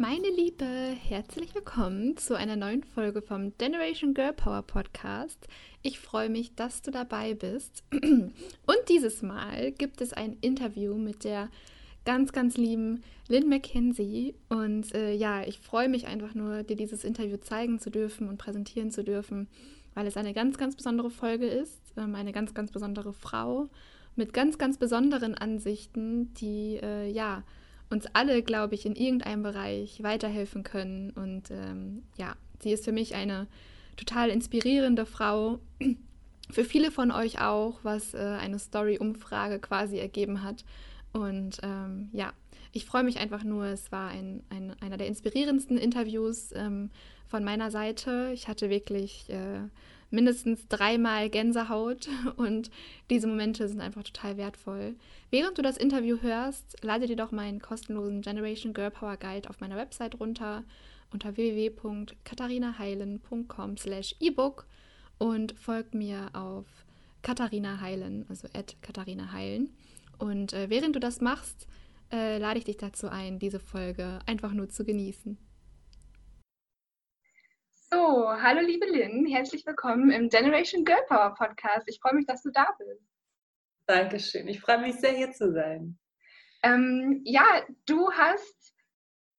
Meine Liebe, herzlich willkommen zu einer neuen Folge vom Generation Girl Power Podcast. Ich freue mich, dass du dabei bist. Und dieses Mal gibt es ein Interview mit der ganz, ganz lieben Lynn McKenzie. Und äh, ja, ich freue mich einfach nur, dir dieses Interview zeigen zu dürfen und präsentieren zu dürfen, weil es eine ganz, ganz besondere Folge ist. Ähm, eine ganz, ganz besondere Frau mit ganz, ganz besonderen Ansichten, die äh, ja uns alle, glaube ich, in irgendeinem Bereich weiterhelfen können. Und ähm, ja, sie ist für mich eine total inspirierende Frau. Für viele von euch auch, was äh, eine Story-Umfrage quasi ergeben hat. Und ähm, ja, ich freue mich einfach nur. Es war ein, ein, einer der inspirierendsten Interviews ähm, von meiner Seite. Ich hatte wirklich äh, mindestens dreimal Gänsehaut und diese Momente sind einfach total wertvoll. Während du das Interview hörst, lade dir doch meinen kostenlosen Generation Girl Power Guide auf meiner Website runter unter www.katharinaheilen.com slash ebook und folgt mir auf Katharina Heilen, also at Katharina Heilen. Und äh, während du das machst, äh, lade ich dich dazu ein, diese Folge einfach nur zu genießen. So, hallo liebe Lynn, herzlich willkommen im Generation Girl Power Podcast. Ich freue mich, dass du da bist. Dankeschön, ich freue mich sehr, hier zu sein. Ähm, ja, du hast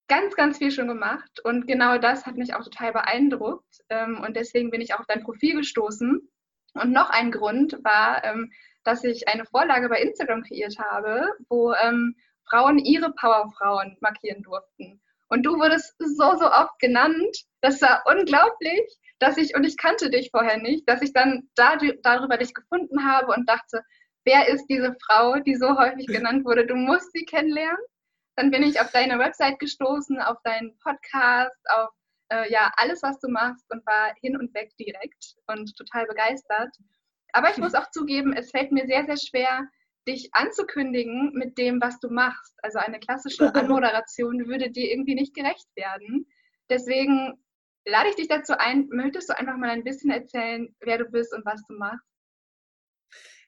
ganz, ganz viel schon gemacht und genau das hat mich auch total beeindruckt ähm, und deswegen bin ich auch auf dein Profil gestoßen. Und noch ein Grund war, ähm, dass ich eine Vorlage bei Instagram kreiert habe, wo ähm, Frauen ihre Powerfrauen markieren durften. Und du wurdest so, so oft genannt. Das war unglaublich, dass ich, und ich kannte dich vorher nicht, dass ich dann da, darüber dich gefunden habe und dachte, wer ist diese Frau, die so häufig genannt wurde? Du musst sie kennenlernen. Dann bin ich auf deine Website gestoßen, auf deinen Podcast, auf äh, ja, alles, was du machst und war hin und weg direkt und total begeistert. Aber ich muss auch zugeben, es fällt mir sehr, sehr schwer, dich anzukündigen mit dem, was du machst. Also eine klassische Anmoderation würde dir irgendwie nicht gerecht werden. Deswegen lade ich dich dazu ein, möchtest du einfach mal ein bisschen erzählen, wer du bist und was du machst?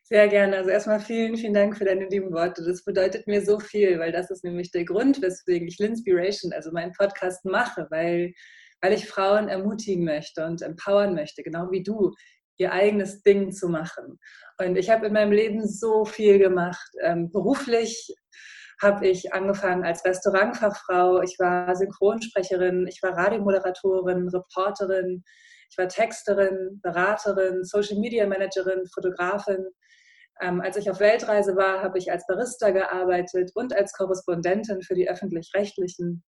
Sehr gerne. Also erstmal vielen, vielen Dank für deine lieben Worte. Das bedeutet mir so viel, weil das ist nämlich der Grund, weswegen ich Linspiration, also meinen Podcast mache, weil, weil ich Frauen ermutigen möchte und empowern möchte, genau wie du, ihr eigenes Ding zu machen. Und ich habe in meinem Leben so viel gemacht. Ähm, beruflich habe ich angefangen als Restaurantfachfrau. Ich war Synchronsprecherin, ich war Radiomoderatorin, Reporterin, ich war Texterin, Beraterin, Social Media Managerin, Fotografin. Ähm, als ich auf Weltreise war, habe ich als Barista gearbeitet und als Korrespondentin für die öffentlich-rechtlichen.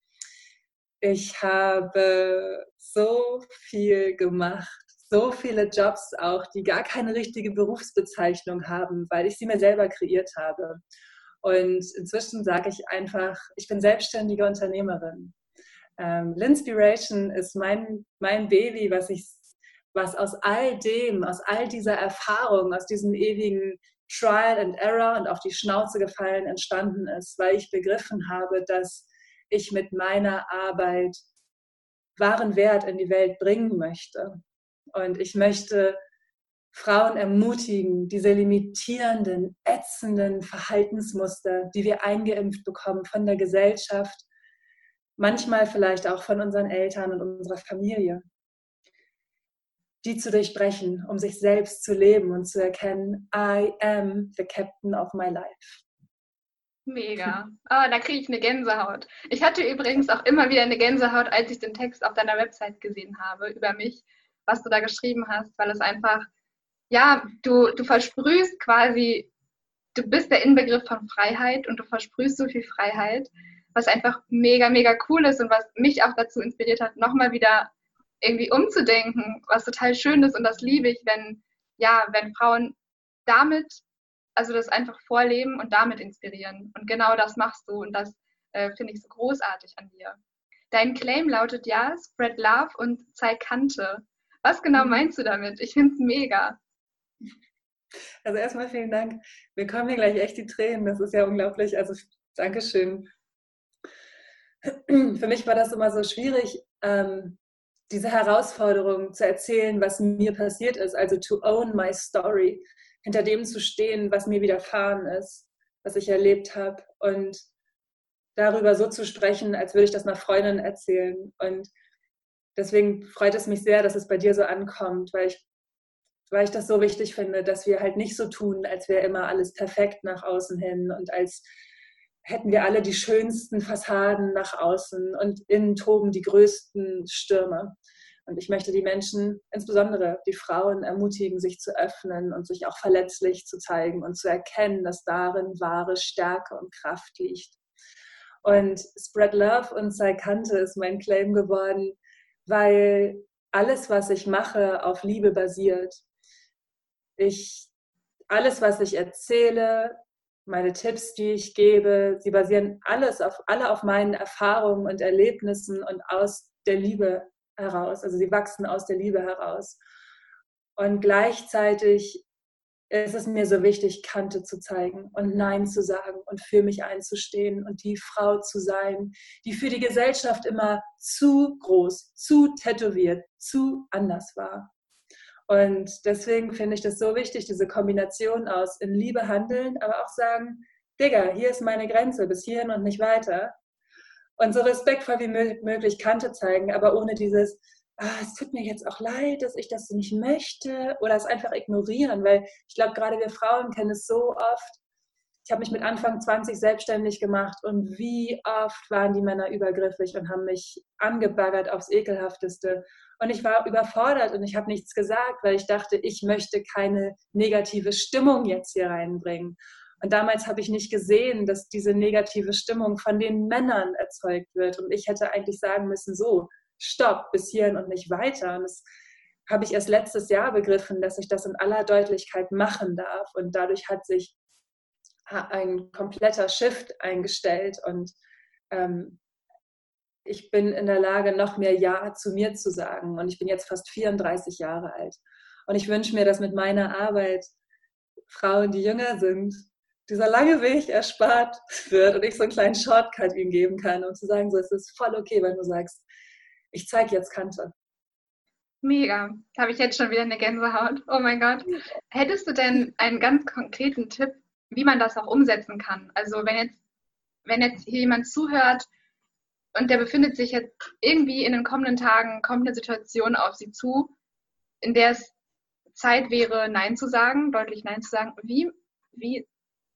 Ich habe so viel gemacht so viele Jobs auch, die gar keine richtige Berufsbezeichnung haben, weil ich sie mir selber kreiert habe. Und inzwischen sage ich einfach, ich bin selbstständige Unternehmerin. Ähm, Linspiration ist mein, mein Baby, was ich was aus all dem, aus all dieser Erfahrung, aus diesem ewigen Trial and Error und auf die Schnauze gefallen entstanden ist, weil ich begriffen habe, dass ich mit meiner Arbeit wahren Wert in die Welt bringen möchte. Und ich möchte Frauen ermutigen, diese limitierenden, ätzenden Verhaltensmuster, die wir eingeimpft bekommen von der Gesellschaft, manchmal vielleicht auch von unseren Eltern und unserer Familie, die zu durchbrechen, um sich selbst zu leben und zu erkennen, I am the captain of my life. Mega. Oh, da kriege ich eine Gänsehaut. Ich hatte übrigens auch immer wieder eine Gänsehaut, als ich den Text auf deiner Website gesehen habe über mich was du da geschrieben hast, weil es einfach, ja, du, du versprühst quasi, du bist der Inbegriff von Freiheit und du versprühst so viel Freiheit, was einfach mega, mega cool ist und was mich auch dazu inspiriert hat, nochmal wieder irgendwie umzudenken, was total schön ist und das liebe ich, wenn, ja, wenn Frauen damit, also das einfach vorleben und damit inspirieren. Und genau das machst du und das äh, finde ich so großartig an dir. Dein Claim lautet ja, spread love und zeig Kante. Was genau mhm. meinst du damit? Ich finde es mega. Also erstmal vielen Dank. Wir kommen hier gleich echt die Tränen. Das ist ja unglaublich. Also Dankeschön. Für mich war das immer so schwierig, ähm, diese Herausforderung zu erzählen, was mir passiert ist. Also to own my story. Hinter dem zu stehen, was mir widerfahren ist, was ich erlebt habe. Und darüber so zu sprechen, als würde ich das einer Freundin erzählen. Und deswegen freut es mich sehr, dass es bei dir so ankommt, weil ich, weil ich das so wichtig finde, dass wir halt nicht so tun, als wäre immer alles perfekt nach außen hin und als hätten wir alle die schönsten Fassaden nach außen und innen toben die größten Stürme. Und ich möchte die Menschen, insbesondere die Frauen, ermutigen, sich zu öffnen und sich auch verletzlich zu zeigen und zu erkennen, dass darin wahre Stärke und Kraft liegt. Und Spread Love und sei Kante ist mein Claim geworden, weil alles, was ich mache, auf Liebe basiert. Ich, alles, was ich erzähle, meine Tipps, die ich gebe, sie basieren alles auf, alle auf meinen Erfahrungen und Erlebnissen und aus der Liebe heraus. Also sie wachsen aus der Liebe heraus. Und gleichzeitig ist es mir so wichtig, Kante zu zeigen und Nein zu sagen und für mich einzustehen und die Frau zu sein, die für die Gesellschaft immer zu groß, zu tätowiert, zu anders war. Und deswegen finde ich das so wichtig, diese Kombination aus in Liebe handeln, aber auch sagen, Digga, hier ist meine Grenze, bis hierhin und nicht weiter. Und so respektvoll wie möglich Kante zeigen, aber ohne dieses, ah, es tut mir jetzt auch leid, dass ich das nicht möchte oder es einfach ignorieren, weil ich glaube, gerade wir Frauen kennen es so oft. Ich habe mich mit Anfang 20 selbstständig gemacht und wie oft waren die Männer übergriffig und haben mich angebaggert aufs ekelhafteste. Und ich war überfordert und ich habe nichts gesagt, weil ich dachte, ich möchte keine negative Stimmung jetzt hier reinbringen. Und damals habe ich nicht gesehen, dass diese negative Stimmung von den Männern erzeugt wird. Und ich hätte eigentlich sagen müssen, so, stopp, bis hierhin und nicht weiter. Und das habe ich erst letztes Jahr begriffen, dass ich das in aller Deutlichkeit machen darf. Und dadurch hat sich ein kompletter Shift eingestellt. Und ähm, ich bin in der Lage, noch mehr Ja zu mir zu sagen. Und ich bin jetzt fast 34 Jahre alt. Und ich wünsche mir, dass mit meiner Arbeit Frauen, die jünger sind, dieser lange Weg erspart wird und ich so einen kleinen Shortcut ihm geben kann, um zu sagen, so, es ist voll okay, wenn du sagst, ich zeige jetzt Kante. Mega. Da habe ich jetzt schon wieder eine Gänsehaut. Oh mein Gott. Hättest du denn einen ganz konkreten Tipp, wie man das auch umsetzen kann? Also wenn jetzt, wenn jetzt hier jemand zuhört, und der befindet sich jetzt irgendwie in den kommenden Tagen, kommt eine Situation auf sie zu, in der es Zeit wäre, Nein zu sagen, deutlich Nein zu sagen. Wie, wie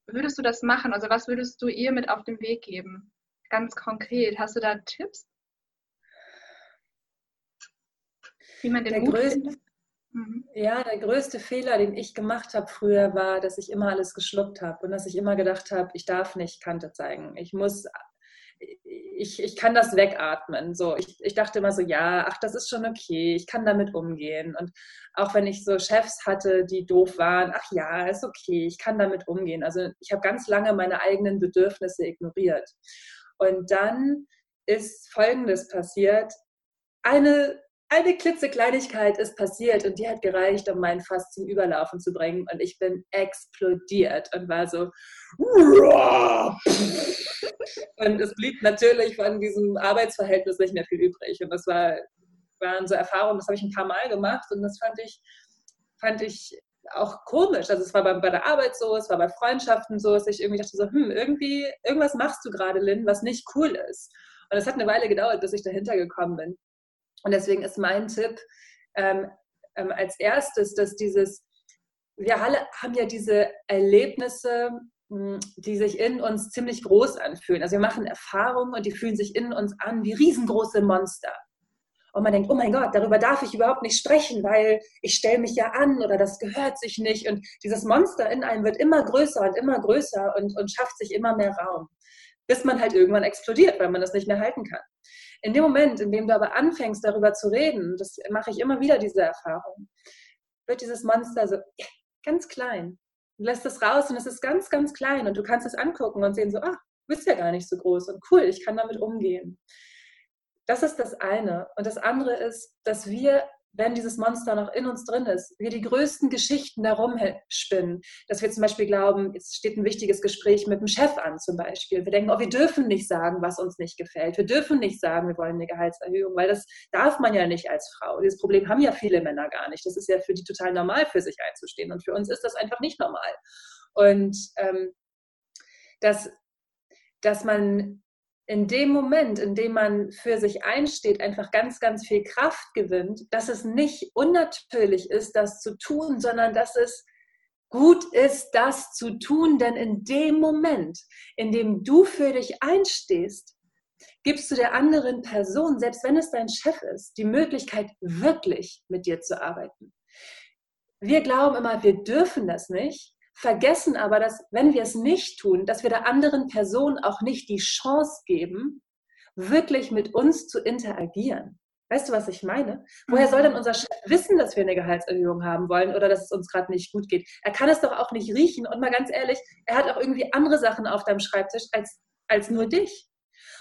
würdest du das machen? Also was würdest du ihr mit auf den Weg geben? Ganz konkret. Hast du da Tipps? Wie man den der Mut größte? Mhm. Ja, der größte Fehler, den ich gemacht habe früher, war, dass ich immer alles geschluckt habe und dass ich immer gedacht habe, ich darf nicht Kante zeigen. Ich muss ich, ich kann das wegatmen. So, ich, ich dachte immer so, ja, ach, das ist schon okay, ich kann damit umgehen. Und auch wenn ich so Chefs hatte, die doof waren, ach ja, ist okay, ich kann damit umgehen. Also ich habe ganz lange meine eigenen Bedürfnisse ignoriert. Und dann ist Folgendes passiert. Eine eine klitzekleinigkeit ist passiert und die hat gereicht, um meinen Fass zum Überlaufen zu bringen. Und ich bin explodiert und war so. und es blieb natürlich von diesem Arbeitsverhältnis nicht mehr viel übrig. Und das war, waren so Erfahrungen, das habe ich ein paar Mal gemacht und das fand ich, fand ich auch komisch. Also es war bei, bei der Arbeit so, es war bei Freundschaften so, dass ich irgendwie dachte so, hm, irgendwie, irgendwas machst du gerade, Lynn, was nicht cool ist. Und es hat eine Weile gedauert, bis ich dahinter gekommen bin. Und deswegen ist mein Tipp ähm, ähm, als erstes, dass dieses, wir alle haben ja diese Erlebnisse, hm, die sich in uns ziemlich groß anfühlen. Also wir machen Erfahrungen und die fühlen sich in uns an wie riesengroße Monster. Und man denkt, oh mein Gott, darüber darf ich überhaupt nicht sprechen, weil ich stelle mich ja an oder das gehört sich nicht. Und dieses Monster in einem wird immer größer und immer größer und, und schafft sich immer mehr Raum, bis man halt irgendwann explodiert, weil man das nicht mehr halten kann. In dem Moment, in dem du aber anfängst, darüber zu reden, das mache ich immer wieder diese Erfahrung, wird dieses Monster so ganz klein. Du lässt es raus und es ist ganz, ganz klein und du kannst es angucken und sehen so, ah, du bist ja gar nicht so groß und cool, ich kann damit umgehen. Das ist das eine. Und das andere ist, dass wir wenn dieses Monster noch in uns drin ist, wir die größten Geschichten darum spinnen, dass wir zum Beispiel glauben, jetzt steht ein wichtiges Gespräch mit dem Chef an zum Beispiel. Wir denken, oh, wir dürfen nicht sagen, was uns nicht gefällt. Wir dürfen nicht sagen, wir wollen eine Gehaltserhöhung, weil das darf man ja nicht als Frau. Dieses Problem haben ja viele Männer gar nicht. Das ist ja für die total normal, für sich einzustehen. Und für uns ist das einfach nicht normal. Und ähm, dass, dass man in dem Moment, in dem man für sich einsteht, einfach ganz, ganz viel Kraft gewinnt, dass es nicht unnatürlich ist, das zu tun, sondern dass es gut ist, das zu tun, denn in dem Moment, in dem du für dich einstehst, gibst du der anderen Person, selbst wenn es dein Chef ist, die Möglichkeit, wirklich mit dir zu arbeiten. Wir glauben immer, wir dürfen das nicht, vergessen aber, dass wenn wir es nicht tun, dass wir der anderen Person auch nicht die Chance geben, wirklich mit uns zu interagieren. Weißt du, was ich meine? Woher soll denn mhm. unser Chef wissen, dass wir eine Gehaltserhöhung haben wollen oder dass es uns gerade nicht gut geht? Er kann es doch auch nicht riechen. Und mal ganz ehrlich, er hat auch irgendwie andere Sachen auf deinem Schreibtisch als, als nur dich.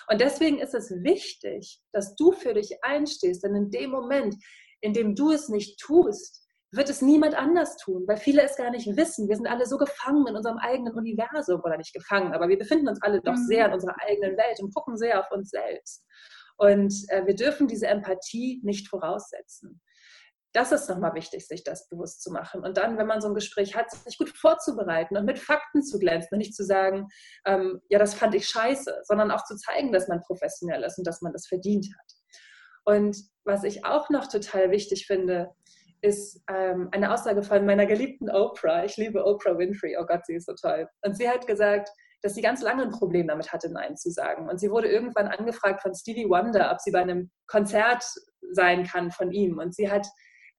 Und deswegen ist es wichtig, dass du für dich einstehst. Denn in dem Moment, in dem du es nicht tust, wird es niemand anders tun, weil viele es gar nicht wissen. Wir sind alle so gefangen in unserem eigenen Universum oder nicht gefangen, aber wir befinden uns alle doch sehr in mhm. unserer eigenen Welt und gucken sehr auf uns selbst. Und äh, wir dürfen diese Empathie nicht voraussetzen. Das ist nochmal wichtig, sich das bewusst zu machen. Und dann, wenn man so ein Gespräch hat, sich gut vorzubereiten und mit Fakten zu glänzen und nicht zu sagen, ähm, ja, das fand ich scheiße, sondern auch zu zeigen, dass man professionell ist und dass man das verdient hat. Und was ich auch noch total wichtig finde, ist ähm, eine Aussage von meiner geliebten Oprah. Ich liebe Oprah Winfrey. Oh Gott, sie ist so toll. Und sie hat gesagt, dass sie ganz lange ein Problem damit hatte, Nein zu sagen. Und sie wurde irgendwann angefragt von Stevie Wonder, ob sie bei einem Konzert sein kann von ihm. Und sie hat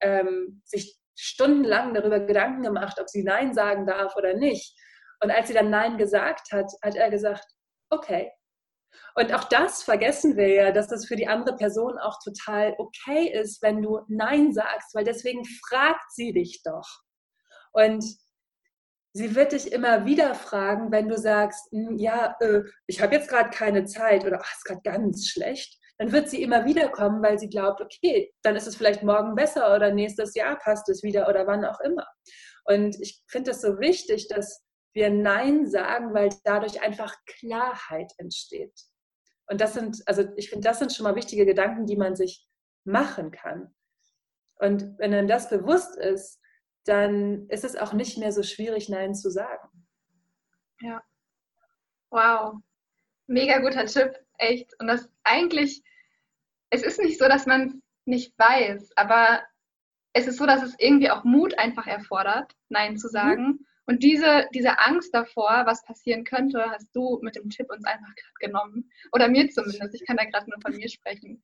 ähm, sich stundenlang darüber Gedanken gemacht, ob sie Nein sagen darf oder nicht. Und als sie dann Nein gesagt hat, hat er gesagt, okay, und auch das vergessen wir ja, dass das für die andere Person auch total okay ist, wenn du Nein sagst, weil deswegen fragt sie dich doch. Und sie wird dich immer wieder fragen, wenn du sagst, hm, ja, äh, ich habe jetzt gerade keine Zeit oder es ist gerade ganz schlecht. Dann wird sie immer wieder kommen, weil sie glaubt, okay, dann ist es vielleicht morgen besser oder nächstes Jahr passt es wieder oder wann auch immer. Und ich finde es so wichtig, dass wir Nein sagen, weil dadurch einfach Klarheit entsteht. Und das sind, also ich finde, das sind schon mal wichtige Gedanken, die man sich machen kann. Und wenn einem das bewusst ist, dann ist es auch nicht mehr so schwierig, Nein zu sagen. Ja. Wow. Mega guter Tipp, echt. Und das eigentlich, es ist nicht so, dass man es nicht weiß, aber es ist so, dass es irgendwie auch Mut einfach erfordert, Nein zu mhm. sagen. Mhm. Und diese, diese Angst davor, was passieren könnte, hast du mit dem Tipp uns einfach gerade genommen. Oder mir zumindest. Ich kann da gerade nur von mir sprechen.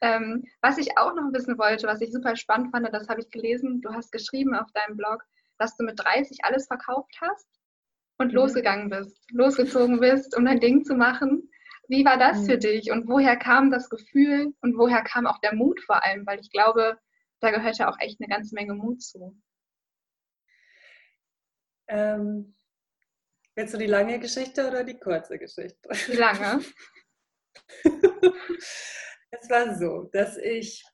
Ähm, was ich auch noch wissen wollte, was ich super spannend fand, das habe ich gelesen. Du hast geschrieben auf deinem Blog, dass du mit 30 alles verkauft hast und mhm. losgegangen bist, losgezogen bist, um dein Ding zu machen. Wie war das mhm. für dich und woher kam das Gefühl und woher kam auch der Mut vor allem? Weil ich glaube, da gehört ja auch echt eine ganze Menge Mut zu. Ähm, willst du die lange Geschichte oder die kurze Geschichte? Die lange. es war so, dass ich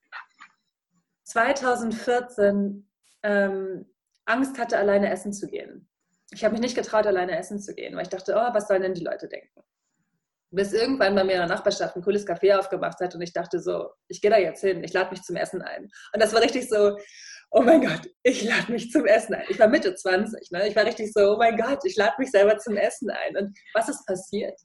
2014 ähm, Angst hatte, alleine essen zu gehen. Ich habe mich nicht getraut, alleine essen zu gehen, weil ich dachte, oh, was sollen denn die Leute denken? Bis irgendwann bei mir in der Nachbarschaft ein cooles Café aufgemacht hat und ich dachte so, ich gehe da jetzt hin, ich lade mich zum Essen ein. Und das war richtig so, oh mein Gott, ich lade mich zum Essen ein. Ich war Mitte 20, ne? ich war richtig so, oh mein Gott, ich lade mich selber zum Essen ein. Und was ist passiert?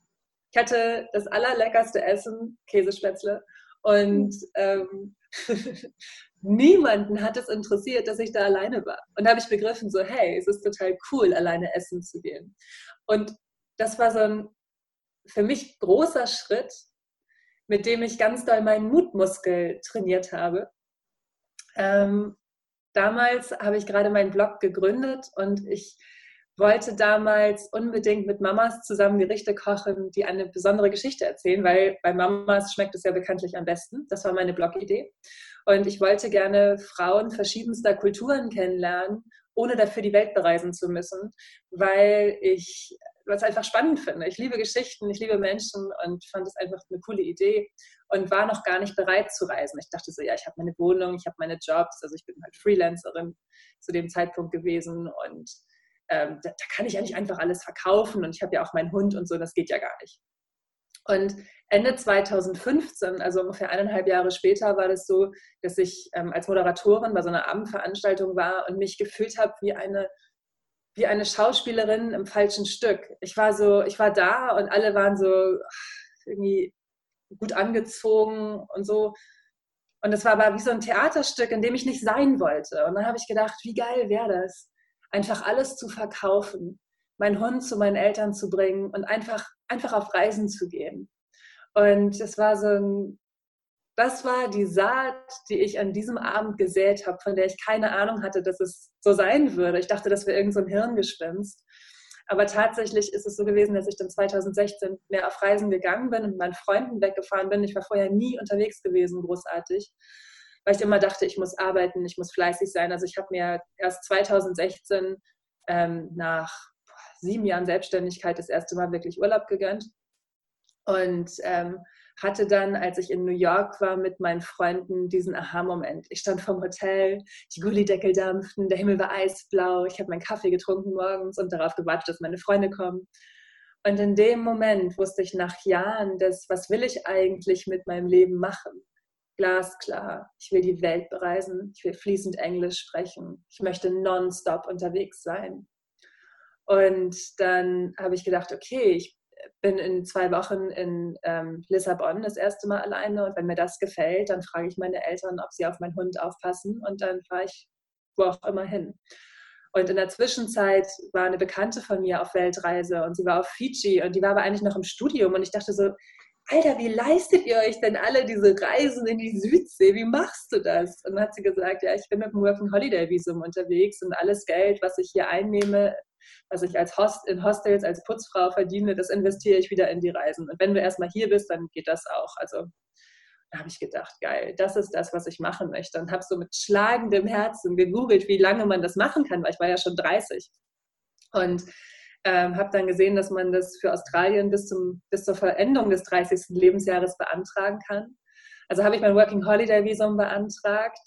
Ich hatte das allerleckerste Essen, Käsespätzle, und ähm, niemanden hat es interessiert, dass ich da alleine war. Und da habe ich begriffen, so, hey, es ist total cool, alleine essen zu gehen. Und das war so ein für mich großer Schritt, mit dem ich ganz doll meinen Mutmuskel trainiert habe. Ähm, damals habe ich gerade meinen Blog gegründet und ich wollte damals unbedingt mit Mamas zusammen Gerichte kochen, die eine besondere Geschichte erzählen, weil bei Mamas schmeckt es ja bekanntlich am besten. Das war meine Blogidee. Und ich wollte gerne Frauen verschiedenster Kulturen kennenlernen, ohne dafür die Welt bereisen zu müssen, weil ich was einfach spannend finde. Ich liebe Geschichten, ich liebe Menschen und fand es einfach eine coole Idee und war noch gar nicht bereit zu reisen. Ich dachte so, ja, ich habe meine Wohnung, ich habe meine Jobs, also ich bin halt Freelancerin zu dem Zeitpunkt gewesen und ähm, da, da, kann ich ja nicht einfach alles verkaufen und ich habe ja auch meinen Hund und so, das geht ja gar nicht. Und Ende 2015, also ungefähr eineinhalb Jahre später, war das so, dass ich ähm, als Moderatorin bei so einer Abendveranstaltung war und mich gefühlt habe wie eine wie eine Schauspielerin im falschen Stück. Ich war so, ich war da und alle waren so, irgendwie gut angezogen und so. Und es war aber wie so ein Theaterstück, in dem ich nicht sein wollte. Und dann habe ich gedacht, wie geil wäre das, einfach alles zu verkaufen, meinen Hund zu meinen Eltern zu bringen und einfach, einfach auf Reisen zu gehen. Und es war so ein, das war die Saat, die ich an diesem Abend gesät habe, von der ich keine Ahnung hatte, dass es so sein würde. Ich dachte, das wäre irgend so ein Hirngespinst. Aber tatsächlich ist es so gewesen, dass ich dann 2016 mehr auf Reisen gegangen bin und meinen Freunden weggefahren bin. Ich war vorher nie unterwegs gewesen, großartig, weil ich immer dachte, ich muss arbeiten, ich muss fleißig sein. Also ich habe mir erst 2016 ähm, nach sieben Jahren Selbstständigkeit das erste Mal wirklich Urlaub gegönnt. Und ähm, hatte dann, als ich in New York war mit meinen Freunden, diesen Aha-Moment. Ich stand vom Hotel, die Gullideckel dampften, der Himmel war eisblau, ich habe meinen Kaffee getrunken morgens und darauf gewartet, dass meine Freunde kommen. Und in dem Moment wusste ich nach Jahren, dass, was will ich eigentlich mit meinem Leben machen? Glasklar, ich will die Welt bereisen, ich will fließend Englisch sprechen, ich möchte nonstop unterwegs sein. Und dann habe ich gedacht, okay, ich bin in zwei Wochen in ähm, Lissabon das erste Mal alleine und wenn mir das gefällt, dann frage ich meine Eltern, ob sie auf meinen Hund aufpassen und dann fahre ich wo auch immer hin. Und in der Zwischenzeit war eine Bekannte von mir auf Weltreise und sie war auf Fiji und die war aber eigentlich noch im Studium und ich dachte so, Alter, wie leistet ihr euch denn alle diese Reisen in die Südsee? Wie machst du das? Und dann hat sie gesagt, ja, ich bin mit dem Working Holiday Visum unterwegs und alles Geld, was ich hier einnehme, was ich als Host, in Hostels als Putzfrau verdiene, das investiere ich wieder in die Reisen. Und wenn du erstmal hier bist, dann geht das auch. Also da habe ich gedacht, geil, das ist das, was ich machen möchte. Und habe so mit schlagendem Herzen gegoogelt, wie lange man das machen kann, weil ich war ja schon 30. Und ähm, habe dann gesehen, dass man das für Australien bis, zum, bis zur Vollendung des 30. Lebensjahres beantragen kann. Also habe ich mein Working Holiday Visum beantragt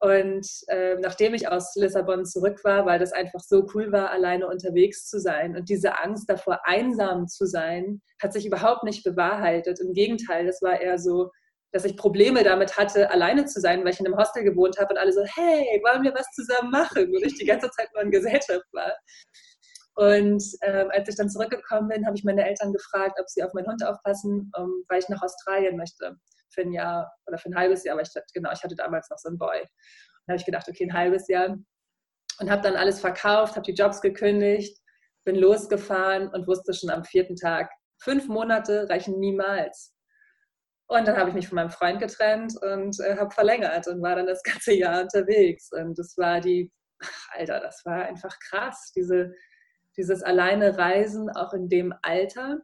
und äh, nachdem ich aus Lissabon zurück war, weil das einfach so cool war, alleine unterwegs zu sein und diese Angst davor, einsam zu sein, hat sich überhaupt nicht bewahrheitet. Im Gegenteil, das war eher so, dass ich Probleme damit hatte, alleine zu sein, weil ich in einem Hostel gewohnt habe und alle so, hey, wollen wir was zusammen machen? Und ich die ganze Zeit nur in Gesellschaft war. Und äh, als ich dann zurückgekommen bin, habe ich meine Eltern gefragt, ob sie auf meinen Hund aufpassen, um, ähm, weil ich nach Australien möchte für ein Jahr oder für ein halbes Jahr, aber ich, genau, ich hatte damals noch so einen Boy. Da habe ich gedacht, okay, ein halbes Jahr. Und habe dann alles verkauft, habe die Jobs gekündigt, bin losgefahren und wusste schon am vierten Tag, fünf Monate reichen niemals. Und dann habe ich mich von meinem Freund getrennt und äh, habe verlängert und war dann das ganze Jahr unterwegs. Und das war die, Alter, das war einfach krass, diese, dieses alleine Reisen auch in dem Alter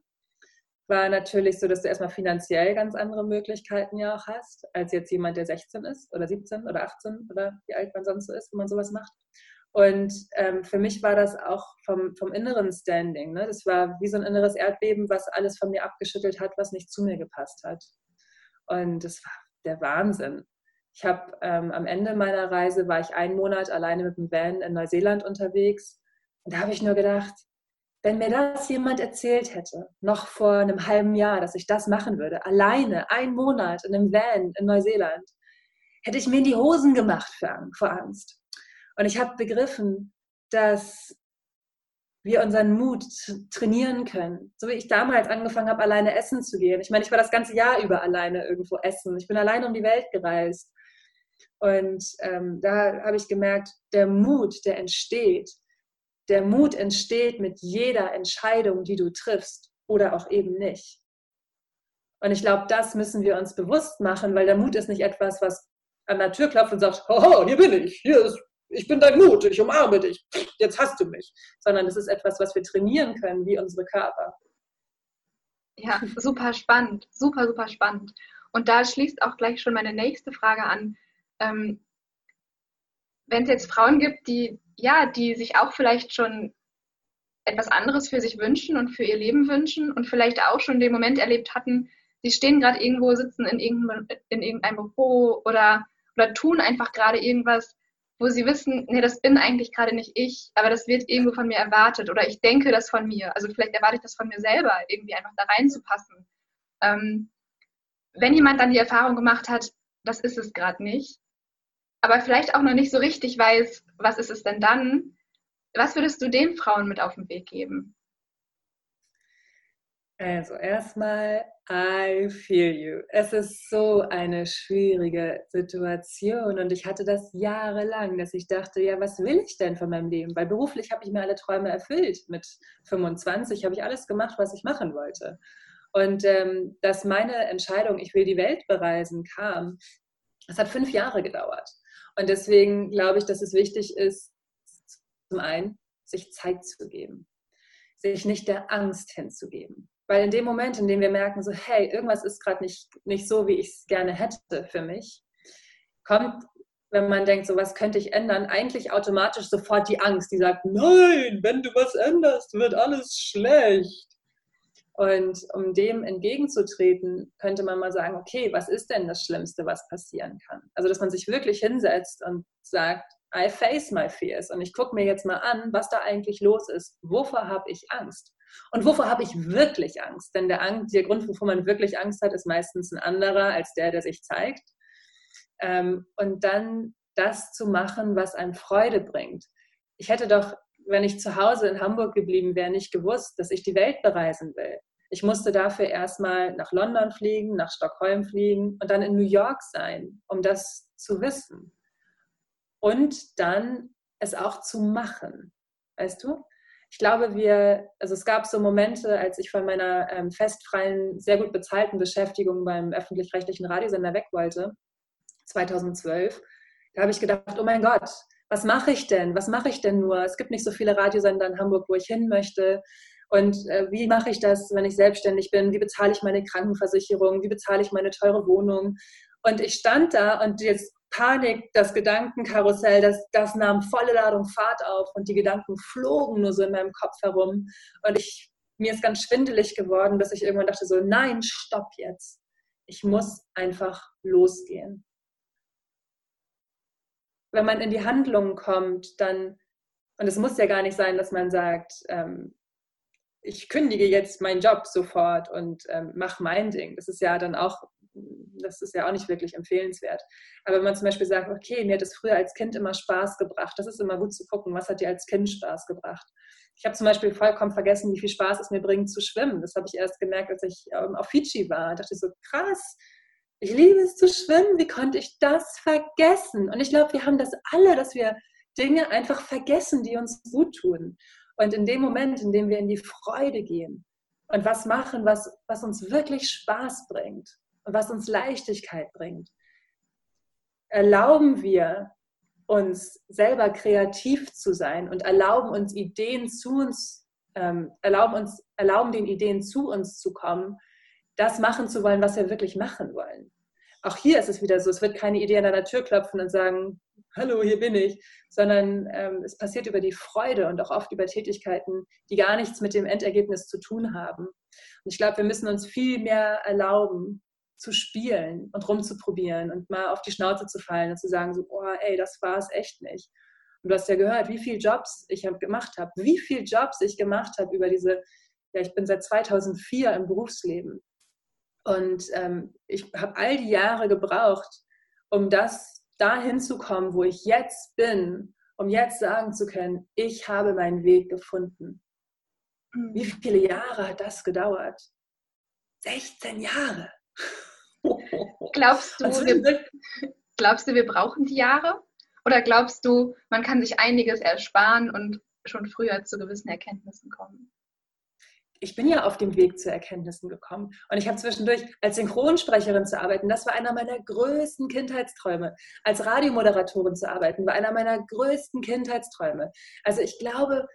war natürlich so, dass du erstmal finanziell ganz andere Möglichkeiten ja auch hast, als jetzt jemand, der 16 ist oder 17 oder 18 oder wie alt man sonst so ist, wenn man sowas macht. Und ähm, für mich war das auch vom, vom inneren Standing. Ne? Das war wie so ein inneres Erdbeben, was alles von mir abgeschüttelt hat, was nicht zu mir gepasst hat. Und das war der Wahnsinn. Ich habe ähm, am Ende meiner Reise war ich einen Monat alleine mit dem Van in Neuseeland unterwegs. Und da habe ich nur gedacht, wenn mir das jemand erzählt hätte, noch vor einem halben Jahr, dass ich das machen würde, alleine, einen Monat in einem Van in Neuseeland, hätte ich mir in die Hosen gemacht vor Angst. Und ich habe begriffen, dass wir unseren Mut trainieren können. So wie ich damals angefangen habe, alleine essen zu gehen. Ich meine, ich war das ganze Jahr über alleine irgendwo essen. Ich bin alleine um die Welt gereist. Und ähm, da habe ich gemerkt, der Mut, der entsteht, der Mut entsteht mit jeder Entscheidung, die du triffst oder auch eben nicht. Und ich glaube, das müssen wir uns bewusst machen, weil der Mut ist nicht etwas, was an der Tür klopft und sagt, hoho, hier bin ich, hier ist, ich bin dein Mut, ich umarme dich, jetzt hast du mich. Sondern es ist etwas, was wir trainieren können, wie unsere Körper. Ja, super spannend, super, super spannend. Und da schließt auch gleich schon meine nächste Frage an. Ähm, Wenn es jetzt Frauen gibt, die ja, die sich auch vielleicht schon etwas anderes für sich wünschen und für ihr Leben wünschen und vielleicht auch schon den Moment erlebt hatten, sie stehen gerade irgendwo, sitzen in irgendeinem, in irgendeinem Büro oder, oder tun einfach gerade irgendwas, wo sie wissen, nee, das bin eigentlich gerade nicht ich, aber das wird irgendwo von mir erwartet oder ich denke das von mir. Also vielleicht erwarte ich das von mir selber, irgendwie einfach da reinzupassen. Ähm, wenn jemand dann die Erfahrung gemacht hat, das ist es gerade nicht, aber vielleicht auch noch nicht so richtig weiß, was ist es denn dann? Was würdest du den Frauen mit auf den Weg geben? Also erstmal, I feel you. Es ist so eine schwierige Situation und ich hatte das jahrelang, dass ich dachte, ja, was will ich denn von meinem Leben? Weil beruflich habe ich mir alle Träume erfüllt. Mit 25 habe ich alles gemacht, was ich machen wollte. Und ähm, dass meine Entscheidung, ich will die Welt bereisen, kam, das hat fünf Jahre gedauert. Und deswegen glaube ich, dass es wichtig ist, zum einen, sich Zeit zu geben, sich nicht der Angst hinzugeben. Weil in dem Moment, in dem wir merken, so, hey, irgendwas ist gerade nicht, nicht so, wie ich es gerne hätte für mich, kommt, wenn man denkt, so was könnte ich ändern, eigentlich automatisch sofort die Angst, die sagt, nein, wenn du was änderst, wird alles schlecht. Und um dem entgegenzutreten, könnte man mal sagen, okay, was ist denn das Schlimmste, was passieren kann? Also, dass man sich wirklich hinsetzt und sagt, I face my fears und ich gucke mir jetzt mal an, was da eigentlich los ist. Wovor habe ich Angst? Und wovor habe ich wirklich Angst? Denn der, Angst, der Grund, wovor man wirklich Angst hat, ist meistens ein anderer als der, der sich zeigt. Ähm, und dann das zu machen, was einem Freude bringt. Ich hätte doch wenn ich zu Hause in Hamburg geblieben wäre, nicht gewusst, dass ich die Welt bereisen will. Ich musste dafür erstmal nach London fliegen, nach Stockholm fliegen und dann in New York sein, um das zu wissen. Und dann es auch zu machen. Weißt du? Ich glaube, wir, also es gab so Momente, als ich von meiner ähm, festfreien, sehr gut bezahlten Beschäftigung beim öffentlich-rechtlichen Radiosender weg wollte, 2012, da habe ich gedacht, oh mein Gott, was mache ich denn? Was mache ich denn nur? Es gibt nicht so viele Radiosender in Hamburg, wo ich hin möchte. Und äh, wie mache ich das, wenn ich selbstständig bin? Wie bezahle ich meine Krankenversicherung? Wie bezahle ich meine teure Wohnung? Und ich stand da und jetzt Panik, das Gedankenkarussell, das, das nahm volle Ladung Fahrt auf und die Gedanken flogen nur so in meinem Kopf herum. Und ich, mir ist ganz schwindelig geworden, dass ich irgendwann dachte so, nein, stopp jetzt. Ich muss einfach losgehen wenn man in die Handlungen kommt, dann, und es muss ja gar nicht sein, dass man sagt, ähm, ich kündige jetzt meinen Job sofort und ähm, mache mein Ding. Das ist ja dann auch, das ist ja auch nicht wirklich empfehlenswert. Aber wenn man zum Beispiel sagt, okay, mir hat es früher als Kind immer Spaß gebracht, das ist immer gut zu gucken, was hat dir als Kind Spaß gebracht. Ich habe zum Beispiel vollkommen vergessen, wie viel Spaß es mir bringt zu schwimmen. Das habe ich erst gemerkt, als ich ähm, auf Fidschi war. Da dachte ich so, krass, ich liebe es zu schwimmen. Wie konnte ich das vergessen? Und ich glaube, wir haben das alle, dass wir Dinge einfach vergessen, die uns gut tun. Und in dem Moment, in dem wir in die Freude gehen und was machen, was, was uns wirklich Spaß bringt und was uns Leichtigkeit bringt, erlauben wir uns selber kreativ zu sein und erlauben uns Ideen zu uns, ähm, erlauben uns, erlauben den Ideen zu uns zu kommen, das machen zu wollen, was wir wirklich machen wollen. Auch hier ist es wieder so, es wird keine Idee an deiner Tür klopfen und sagen, hallo, hier bin ich, sondern ähm, es passiert über die Freude und auch oft über Tätigkeiten, die gar nichts mit dem Endergebnis zu tun haben. Und ich glaube, wir müssen uns viel mehr erlauben, zu spielen und rumzuprobieren und mal auf die Schnauze zu fallen und zu sagen, so, oh, ey, das war es echt nicht. Und du hast ja gehört, wie viele Jobs ich gemacht habe, wie viele Jobs ich gemacht habe über diese, ja, ich bin seit 2004 im Berufsleben. Und ähm, ich habe all die Jahre gebraucht, um das dahin zu kommen, wo ich jetzt bin, um jetzt sagen zu können, ich habe meinen Weg gefunden. Wie mhm. viele Jahre hat das gedauert? 16 Jahre. Glaubst du, wir, glaubst du, wir brauchen die Jahre? Oder glaubst du, man kann sich einiges ersparen und schon früher zu gewissen Erkenntnissen kommen? Ich bin ja auf dem Weg zu Erkenntnissen gekommen. Und ich habe zwischendurch als Synchronsprecherin zu arbeiten, das war einer meiner größten Kindheitsträume. Als Radiomoderatorin zu arbeiten, war einer meiner größten Kindheitsträume. Also ich glaube,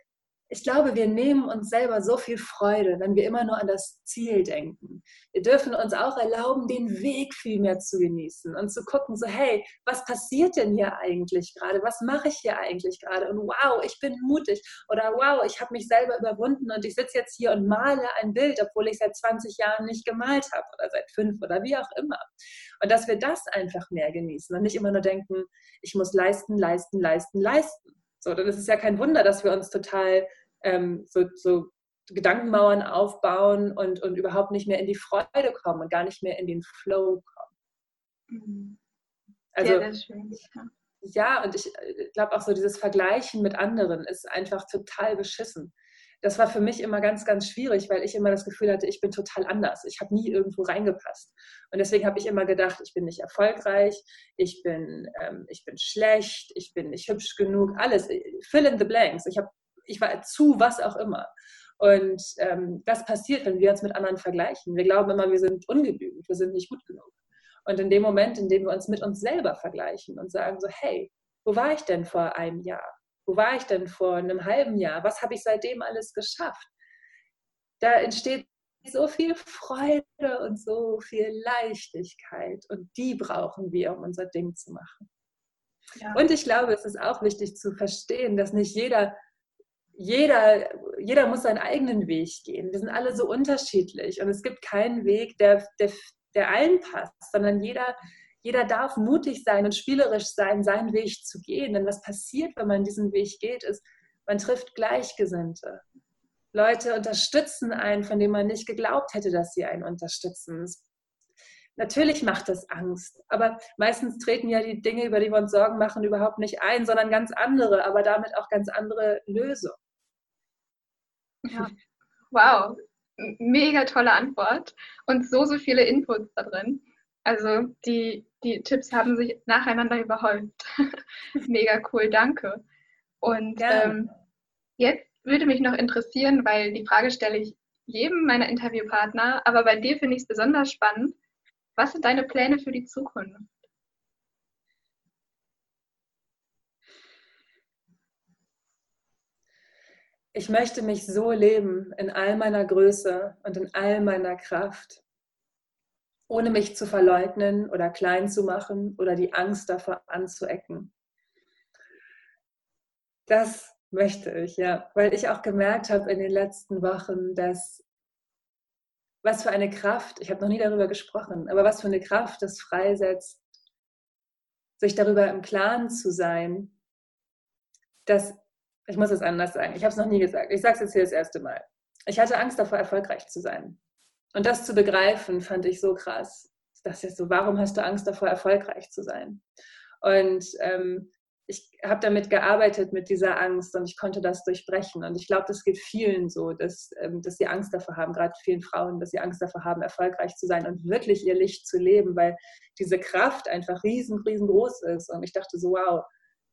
ich glaube, wir nehmen uns selber so viel Freude, wenn wir immer nur an das Ziel denken. Wir dürfen uns auch erlauben, den Weg viel mehr zu genießen und zu gucken, so, hey, was passiert denn hier eigentlich gerade? Was mache ich hier eigentlich gerade? Und wow, ich bin mutig. Oder wow, ich habe mich selber überwunden und ich sitze jetzt hier und male ein Bild, obwohl ich seit 20 Jahren nicht gemalt habe oder seit fünf oder wie auch immer. Und dass wir das einfach mehr genießen und nicht immer nur denken, ich muss leisten, leisten, leisten, leisten. So, dann ist es ja kein Wunder, dass wir uns total ähm, so, so Gedankenmauern aufbauen und, und überhaupt nicht mehr in die Freude kommen und gar nicht mehr in den Flow kommen. Mhm. Also, ja, schön, ja. ja, und ich äh, glaube auch so, dieses Vergleichen mit anderen ist einfach total beschissen. das war für mich immer ganz, ganz schwierig, weil ich immer das Gefühl hatte, ich bin total anders. Ich habe nie irgendwo reingepasst. Und deswegen habe ich immer gedacht, ich bin nicht erfolgreich, ich bin, ähm, ich bin schlecht, ich bin nicht hübsch genug, alles. Fill in the blanks. Ich, hab, ich war zu was auch immer. Und ähm, das passiert, wenn wir uns mit anderen vergleichen. Wir glauben immer, wir sind ungenügend, wir sind nicht gut genug. Und in dem Moment, in dem wir uns mit uns selber vergleichen und sagen so, hey, wo war ich denn vor einem Jahr? Wo war ich denn vor einem halben Jahr? Was habe ich seitdem alles geschafft? Da entsteht so viel Freude und so viel Leichtigkeit und die brauchen wir, um unser Ding zu machen. Ja. Und ich glaube, es ist auch wichtig zu verstehen, dass nicht jeder, jeder, jeder muss seinen eigenen Weg gehen. Wir sind alle so unterschiedlich und es gibt keinen Weg, der, der, der allen passt, sondern jeder jeder darf mutig sein und spielerisch sein, seinen Weg zu gehen. Denn was passiert, wenn man diesen Weg geht, ist, man trifft Gleichgesinnte. Leute unterstützen einen, von denen man nicht geglaubt hätte, dass sie einen unterstützen. Natürlich macht das Angst, aber meistens treten ja die Dinge, über die wir uns Sorgen machen, überhaupt nicht ein, sondern ganz andere, aber damit auch ganz andere Lösungen. Ja. Wow, mega tolle Antwort und so, so viele Inputs da drin. Also die, die Tipps haben sich nacheinander überhäuft. Mega cool, danke. Und ähm, jetzt würde mich noch interessieren, weil die Frage stelle ich jedem meiner Interviewpartner, aber bei dir finde ich es besonders spannend. Was sind deine Pläne für die Zukunft? Ich möchte mich so leben in all meiner Größe und in all meiner Kraft, ohne mich zu verleugnen oder klein zu machen oder die Angst davor anzuecken. Das möchte ich, ja, weil ich auch gemerkt habe in den letzten Wochen, dass was für eine Kraft, ich habe noch nie darüber gesprochen, aber was für eine Kraft es freisetzt, sich darüber im Klaren zu sein, dass, ich muss es anders sagen, ich habe es noch nie gesagt, ich sage es jetzt hier das erste Mal. Ich hatte Angst davor, erfolgreich zu sein. Und das zu begreifen, fand ich so krass. Das ist so, warum hast du Angst davor, erfolgreich zu sein? Und ähm, ich habe damit gearbeitet, mit dieser Angst und ich konnte das durchbrechen. Und ich glaube, das geht vielen so, dass, ähm, dass sie Angst davor haben, gerade vielen Frauen, dass sie Angst davor haben, erfolgreich zu sein und wirklich ihr Licht zu leben, weil diese Kraft einfach riesen, riesengroß ist. Und ich dachte so, wow,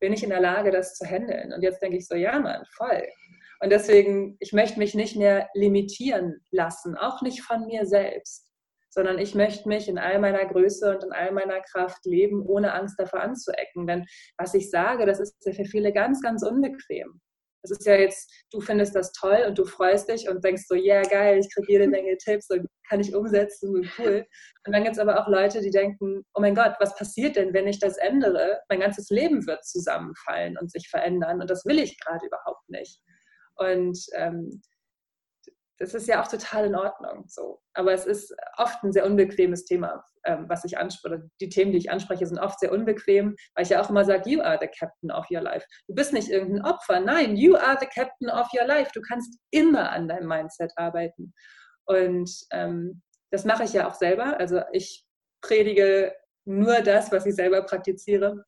bin ich in der Lage, das zu handeln? Und jetzt denke ich so, ja, Mann, voll. Und deswegen, ich möchte mich nicht mehr limitieren lassen, auch nicht von mir selbst, sondern ich möchte mich in all meiner Größe und in all meiner Kraft leben, ohne Angst davor anzuecken. Denn was ich sage, das ist ja für viele ganz, ganz unbequem. Das ist ja jetzt, du findest das toll und du freust dich und denkst so, ja, yeah, geil, ich kriege jede Menge Tipps und kann ich umsetzen und cool. Und dann gibt es aber auch Leute, die denken, oh mein Gott, was passiert denn, wenn ich das ändere? Mein ganzes Leben wird zusammenfallen und sich verändern und das will ich gerade überhaupt nicht. Und ähm, das ist ja auch total in Ordnung. So. Aber es ist oft ein sehr unbequemes Thema, ähm, was ich anspreche. Die Themen, die ich anspreche, sind oft sehr unbequem, weil ich ja auch immer sage, you are the captain of your life. Du bist nicht irgendein Opfer. Nein, you are the captain of your life. Du kannst immer an deinem Mindset arbeiten. Und ähm, das mache ich ja auch selber. Also ich predige nur das, was ich selber praktiziere.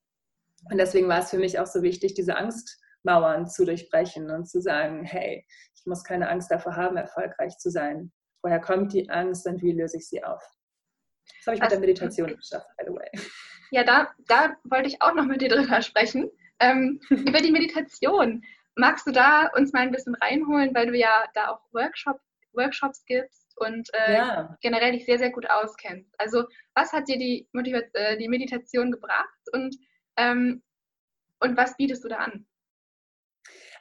Und deswegen war es für mich auch so wichtig, diese Angst Mauern zu durchbrechen und zu sagen, hey, ich muss keine Angst davor haben, erfolgreich zu sein. Woher kommt die Angst und wie löse ich sie auf? Das habe ich mit der Meditation geschafft, by the way. Ja, da, da wollte ich auch noch mit dir drüber sprechen. Ähm, über die Meditation. Magst du da uns mal ein bisschen reinholen, weil du ja da auch Workshop, Workshops gibst und äh, ja. generell dich sehr, sehr gut auskennst. Also was hat dir die, Motiva äh, die Meditation gebracht und, ähm, und was bietest du da an?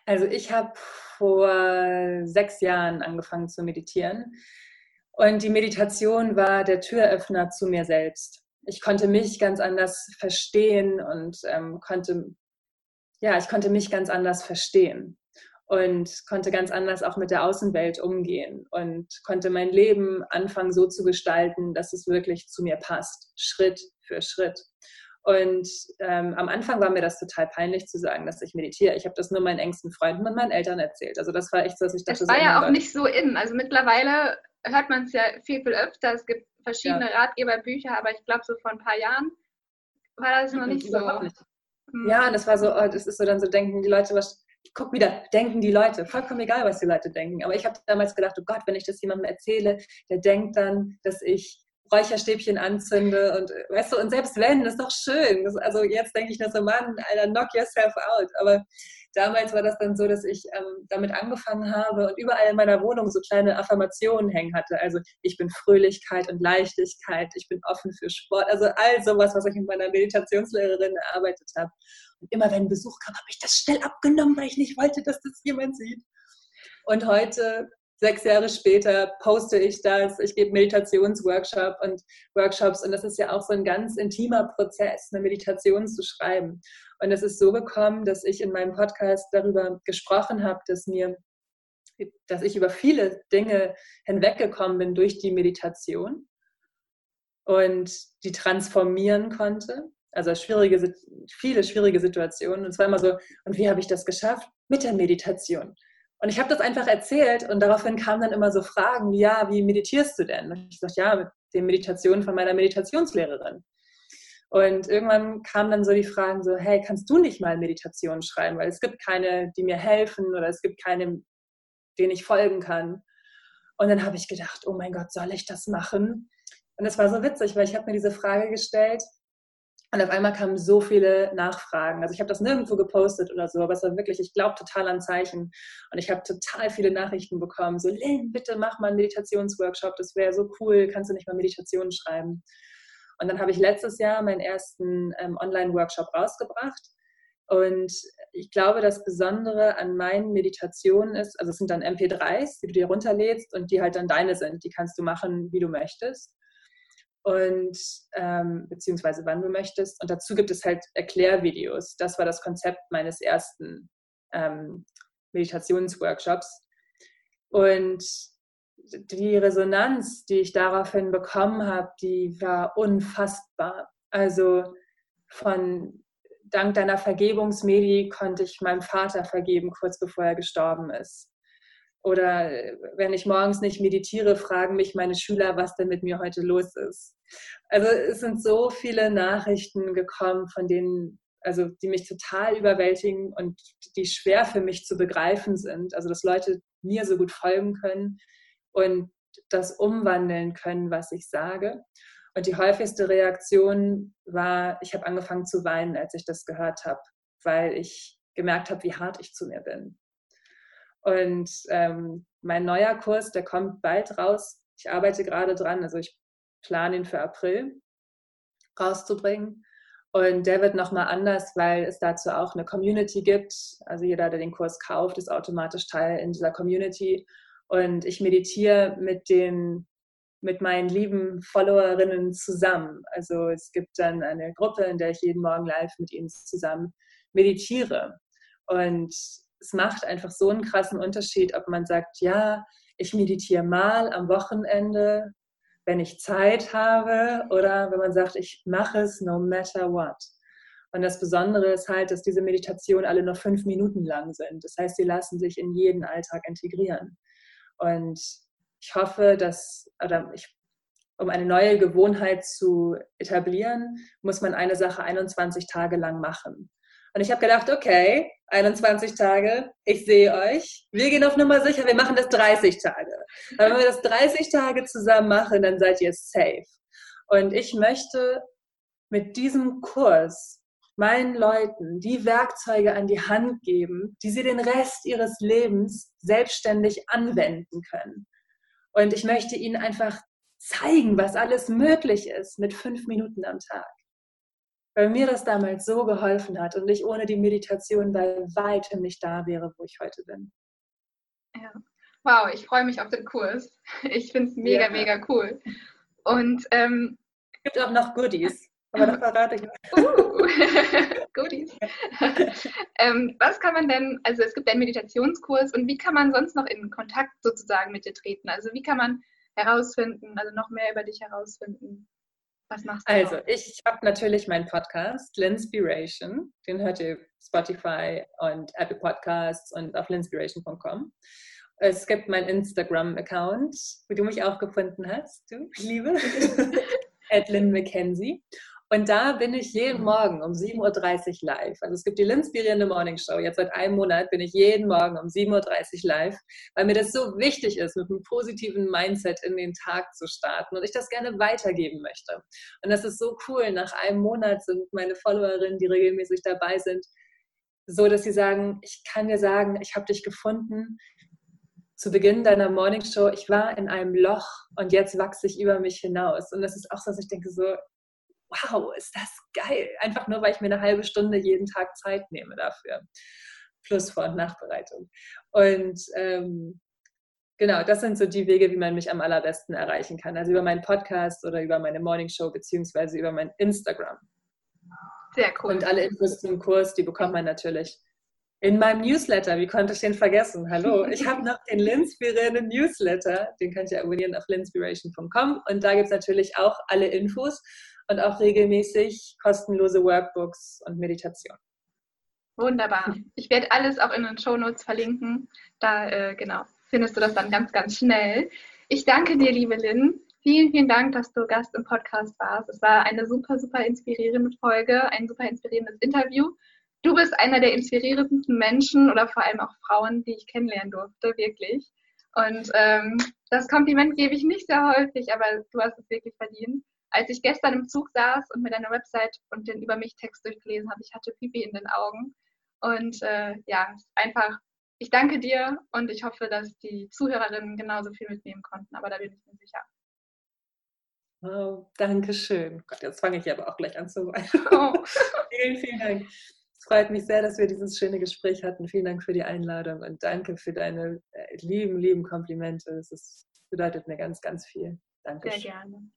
Also ich habe vor sechs Jahren angefangen zu meditieren und die Meditation war der Türöffner zu mir selbst. Ich konnte mich ganz anders verstehen und ähm, konnte, ja, ich konnte mich ganz anders verstehen und konnte ganz anders auch mit der Außenwelt umgehen und konnte mein Leben anfangen so zu gestalten, dass es wirklich zu mir passt, Schritt für Schritt. Und ähm, am Anfang war mir das total peinlich zu sagen, dass ich meditiere. Ich habe das nur meinen engsten Freunden und meinen Eltern erzählt. Also das war echt so, dass ich dachte, das war ja auch nicht so in. Also mittlerweile hört man es ja viel, viel öfter. Es gibt verschiedene ja. Ratgeberbücher, aber ich glaube, so vor ein paar Jahren war das noch nicht so. Nicht. Hm. Ja, das war so, oh, das ist so dann so denken die Leute, was, guck wieder, denken die Leute, vollkommen egal, was die Leute denken. Aber ich habe damals gedacht, oh Gott, wenn ich das jemandem erzähle, der denkt dann, dass ich Räucherstäbchen anzünde und weißt du, und selbst wenn, das ist doch schön. Das, also jetzt denke ich nur so, Mann, Alter, knock yourself out. Aber damals war das dann so, dass ich ähm, damit angefangen habe und überall in meiner Wohnung so kleine Affirmationen hängen hatte. Also ich bin Fröhlichkeit und Leichtigkeit, ich bin offen für Sport, also all sowas, was ich mit meiner Meditationslehrerin erarbeitet habe. Und immer wenn Besuch kam, habe ich das schnell abgenommen, weil ich nicht wollte, dass das jemand sieht. Und heute sechs Jahre später poste ich das, ich gebe Meditationsworkshop und Workshops und das ist ja auch so ein ganz intimer Prozess, eine Meditation zu schreiben. Und es ist so gekommen, dass ich in meinem Podcast darüber gesprochen habe, dass mir, dass ich über viele Dinge hinweggekommen bin durch die Meditation und die transformieren konnte. Also schwierige, viele schwierige Situationen. Und zwar immer so, und wie habe ich das geschafft? Mit der Meditation. Und ich habe das einfach erzählt und daraufhin kamen dann immer so Fragen, ja, wie meditierst du denn? Und ich sagte, ja, mit den Meditationen von meiner Meditationslehrerin. Und irgendwann kamen dann so die Fragen so, hey, kannst du nicht mal Meditationen schreiben? Weil es gibt keine, die mir helfen oder es gibt keine, denen ich folgen kann. Und dann habe ich gedacht, oh mein Gott, soll ich das machen? Und es war so witzig, weil ich habe mir diese Frage gestellt und auf einmal kamen so viele Nachfragen. Also ich habe das nirgendwo gepostet oder so, aber es war wirklich, ich glaube total an Zeichen. Und ich habe total viele Nachrichten bekommen. So, Lynn, bitte mach mal einen Meditationsworkshop, das wäre so cool, kannst du nicht mal Meditationen schreiben? Und dann habe ich letztes Jahr meinen ersten ähm, Online-Workshop rausgebracht. Und ich glaube, das Besondere an meinen Meditationen ist, also es sind dann MP3s, die du dir runterlädst und die halt dann deine sind. Die kannst du machen, wie du möchtest und ähm, beziehungsweise wann du möchtest. Und dazu gibt es halt Erklärvideos. Das war das Konzept meines ersten ähm, Meditationsworkshops. Und die Resonanz, die ich daraufhin bekommen habe, die war unfassbar. Also von dank deiner Vergebungsmedi konnte ich meinem Vater vergeben, kurz bevor er gestorben ist. Oder wenn ich morgens nicht meditiere, fragen mich meine Schüler, was denn mit mir heute los ist. Also es sind so viele Nachrichten gekommen, von denen, also die mich total überwältigen und die schwer für mich zu begreifen sind. Also dass Leute mir so gut folgen können und das umwandeln können, was ich sage. Und die häufigste Reaktion war, ich habe angefangen zu weinen, als ich das gehört habe, weil ich gemerkt habe, wie hart ich zu mir bin. Und ähm, mein neuer Kurs, der kommt bald raus. Ich arbeite gerade dran, also ich plane ihn für April rauszubringen. Und der wird nochmal anders, weil es dazu auch eine Community gibt. Also jeder, der den Kurs kauft, ist automatisch Teil in dieser Community. Und ich meditiere mit den mit meinen lieben Followerinnen zusammen. Also es gibt dann eine Gruppe, in der ich jeden Morgen live mit ihnen zusammen meditiere. Und es macht einfach so einen krassen Unterschied, ob man sagt, ja, ich meditiere mal am Wochenende, wenn ich Zeit habe, oder wenn man sagt, ich mache es no matter what. Und das Besondere ist halt, dass diese Meditationen alle nur fünf Minuten lang sind. Das heißt, sie lassen sich in jeden Alltag integrieren. Und ich hoffe, dass, oder ich, um eine neue Gewohnheit zu etablieren, muss man eine Sache 21 Tage lang machen. Und ich habe gedacht, okay, 21 Tage, ich sehe euch. Wir gehen auf Nummer sicher, wir machen das 30 Tage. Aber wenn wir das 30 Tage zusammen machen, dann seid ihr safe. Und ich möchte mit diesem Kurs meinen Leuten die Werkzeuge an die Hand geben, die sie den Rest ihres Lebens selbstständig anwenden können. Und ich möchte ihnen einfach zeigen, was alles möglich ist mit fünf Minuten am Tag weil mir das damals so geholfen hat und ich ohne die Meditation bei weitem nicht da wäre, wo ich heute bin. Ja. Wow, ich freue mich auf den Kurs. Ich finde es mega, ja. mega cool. Und ähm, es gibt auch noch Goodies, aber das verrate ich nicht. Uh, Goodies. ähm, was kann man denn, also es gibt einen Meditationskurs und wie kann man sonst noch in Kontakt sozusagen mit dir treten? Also wie kann man herausfinden, also noch mehr über dich herausfinden? Was machst du? Also, ich habe natürlich meinen Podcast, Linspiration. Den hört ihr Spotify und Apple Podcasts und auf linspiration.com. Es gibt meinen Instagram-Account, wie du mich auch gefunden hast, du Liebe, at Lynn McKenzie. Und da bin ich jeden Morgen um 7.30 Uhr live. Also es gibt die Linspirierende Morning Show. Jetzt seit einem Monat bin ich jeden Morgen um 7.30 Uhr live, weil mir das so wichtig ist, mit einem positiven Mindset in den Tag zu starten und ich das gerne weitergeben möchte. Und das ist so cool. Nach einem Monat sind meine Followerinnen, die regelmäßig dabei sind, so, dass sie sagen, ich kann dir sagen, ich habe dich gefunden zu Beginn deiner Morning Show, ich war in einem Loch und jetzt wachse ich über mich hinaus. Und das ist auch so, dass ich denke so, wow, ist das geil. Einfach nur, weil ich mir eine halbe Stunde jeden Tag Zeit nehme dafür. Plus Vor- und Nachbereitung. Und ähm, genau, das sind so die Wege, wie man mich am allerbesten erreichen kann. Also über meinen Podcast oder über meine Morning Show beziehungsweise über mein Instagram. Sehr cool. Und alle Infos zum Kurs, die bekommt man natürlich in meinem Newsletter. Wie konnte ich den vergessen? Hallo, ich habe noch den Linspirierenden Newsletter. Den könnt ihr abonnieren auf linspiration.com. Und da gibt es natürlich auch alle Infos und auch regelmäßig kostenlose Workbooks und Meditation. Wunderbar. Ich werde alles auch in den Show Notes verlinken. Da äh, genau findest du das dann ganz, ganz schnell. Ich danke dir, liebe Lynn. Vielen, vielen Dank, dass du Gast im Podcast warst. Es war eine super, super inspirierende Folge, ein super inspirierendes Interview. Du bist einer der inspirierendsten Menschen oder vor allem auch Frauen, die ich kennenlernen durfte, wirklich. Und ähm, das Kompliment gebe ich nicht sehr häufig, aber du hast es wirklich verdient als ich gestern im Zug saß und mir deine Website und den Über mich Text durchgelesen habe, ich hatte Pipi in den Augen. Und äh, ja, einfach, ich danke dir und ich hoffe, dass die Zuhörerinnen genauso viel mitnehmen konnten, aber da bin ich mir sicher. Oh, danke schön. Gott, jetzt fange ich aber auch gleich an zu weinen. Oh. vielen, vielen Dank. Es freut mich sehr, dass wir dieses schöne Gespräch hatten. Vielen Dank für die Einladung und danke für deine äh, lieben, lieben Komplimente. Es bedeutet mir ganz, ganz viel. Danke. Sehr gerne.